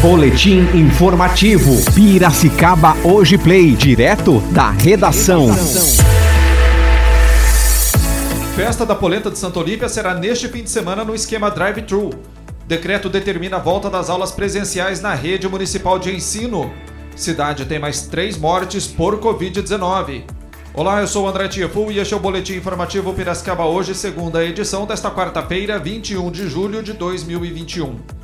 Boletim informativo. Piracicaba Hoje Play, direto da redação. Festa da Polenta de Santa Olímpia será neste fim de semana no esquema drive-thru. Decreto determina a volta das aulas presenciais na rede municipal de ensino. Cidade tem mais três mortes por Covid-19. Olá, eu sou André Tiafu e este é o Boletim Informativo Piracicaba hoje, segunda edição desta quarta-feira, 21 de julho de 2021.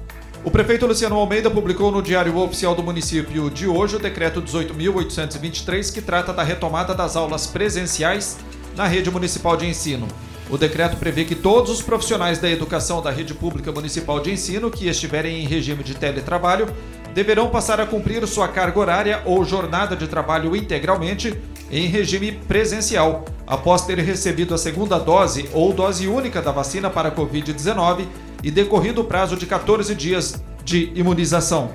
O prefeito Luciano Almeida publicou no Diário Oficial do Município de hoje o decreto 18.823, que trata da retomada das aulas presenciais na rede municipal de ensino. O decreto prevê que todos os profissionais da educação da rede pública municipal de ensino que estiverem em regime de teletrabalho deverão passar a cumprir sua carga horária ou jornada de trabalho integralmente em regime presencial, após ter recebido a segunda dose ou dose única da vacina para a Covid-19 e decorrido o prazo de 14 dias de imunização.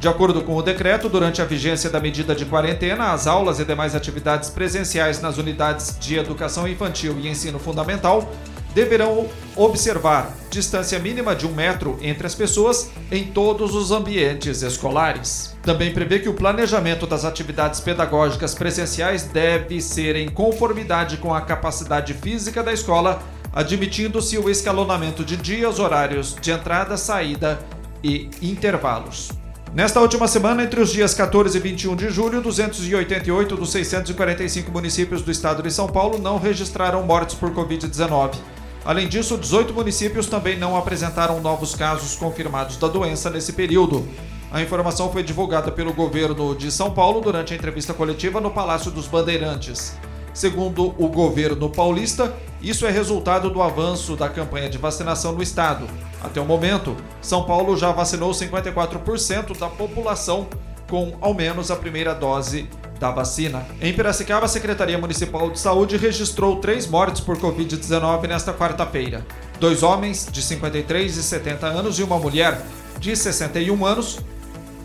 De acordo com o decreto, durante a vigência da medida de quarentena, as aulas e demais atividades presenciais nas unidades de educação infantil e ensino fundamental deverão observar distância mínima de um metro entre as pessoas em todos os ambientes escolares. Também prevê que o planejamento das atividades pedagógicas presenciais deve ser em conformidade com a capacidade física da escola admitindo-se o escalonamento de dias, horários de entrada, saída e intervalos. Nesta última semana, entre os dias 14 e 21 de julho, 288 dos 645 municípios do estado de São Paulo não registraram mortes por Covid-19. Além disso, 18 municípios também não apresentaram novos casos confirmados da doença nesse período. A informação foi divulgada pelo governo de São Paulo durante a entrevista coletiva no Palácio dos Bandeirantes. Segundo o governo paulista, isso é resultado do avanço da campanha de vacinação no estado. Até o momento, São Paulo já vacinou 54% da população com ao menos a primeira dose da vacina. Em Piracicaba, a Secretaria Municipal de Saúde registrou três mortes por Covid-19 nesta quarta-feira. Dois homens de 53 e 70 anos e uma mulher de 61 anos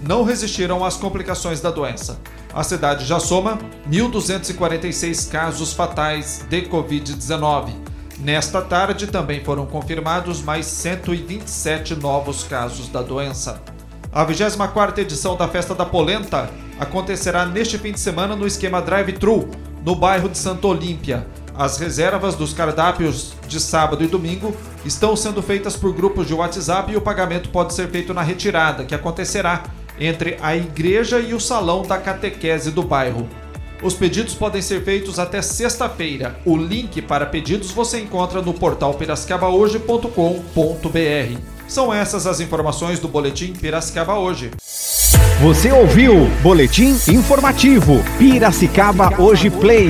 não resistiram às complicações da doença. A cidade já soma 1.246 casos fatais de Covid-19. Nesta tarde também foram confirmados mais 127 novos casos da doença. A 24ª edição da Festa da Polenta acontecerá neste fim de semana no esquema drive-thru, no bairro de Santa Olímpia. As reservas dos cardápios de sábado e domingo estão sendo feitas por grupos de WhatsApp e o pagamento pode ser feito na retirada, que acontecerá entre a igreja e o salão da catequese do bairro. Os pedidos podem ser feitos até sexta-feira. O link para pedidos você encontra no portal piracicaba.hoje.com.br. São essas as informações do Boletim Piracicaba Hoje. Você ouviu Boletim Informativo Piracicaba Hoje Play.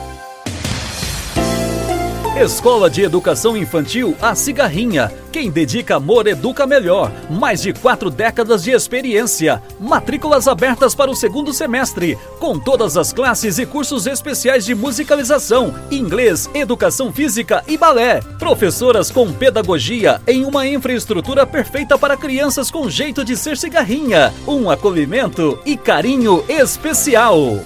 Escola de Educação Infantil A Cigarrinha. Quem dedica amor educa melhor. Mais de quatro décadas de experiência. Matrículas abertas para o segundo semestre, com todas as classes e cursos especiais de musicalização, inglês, educação física e balé. Professoras com pedagogia em uma infraestrutura perfeita para crianças com jeito de ser cigarrinha. Um acolhimento e carinho especial.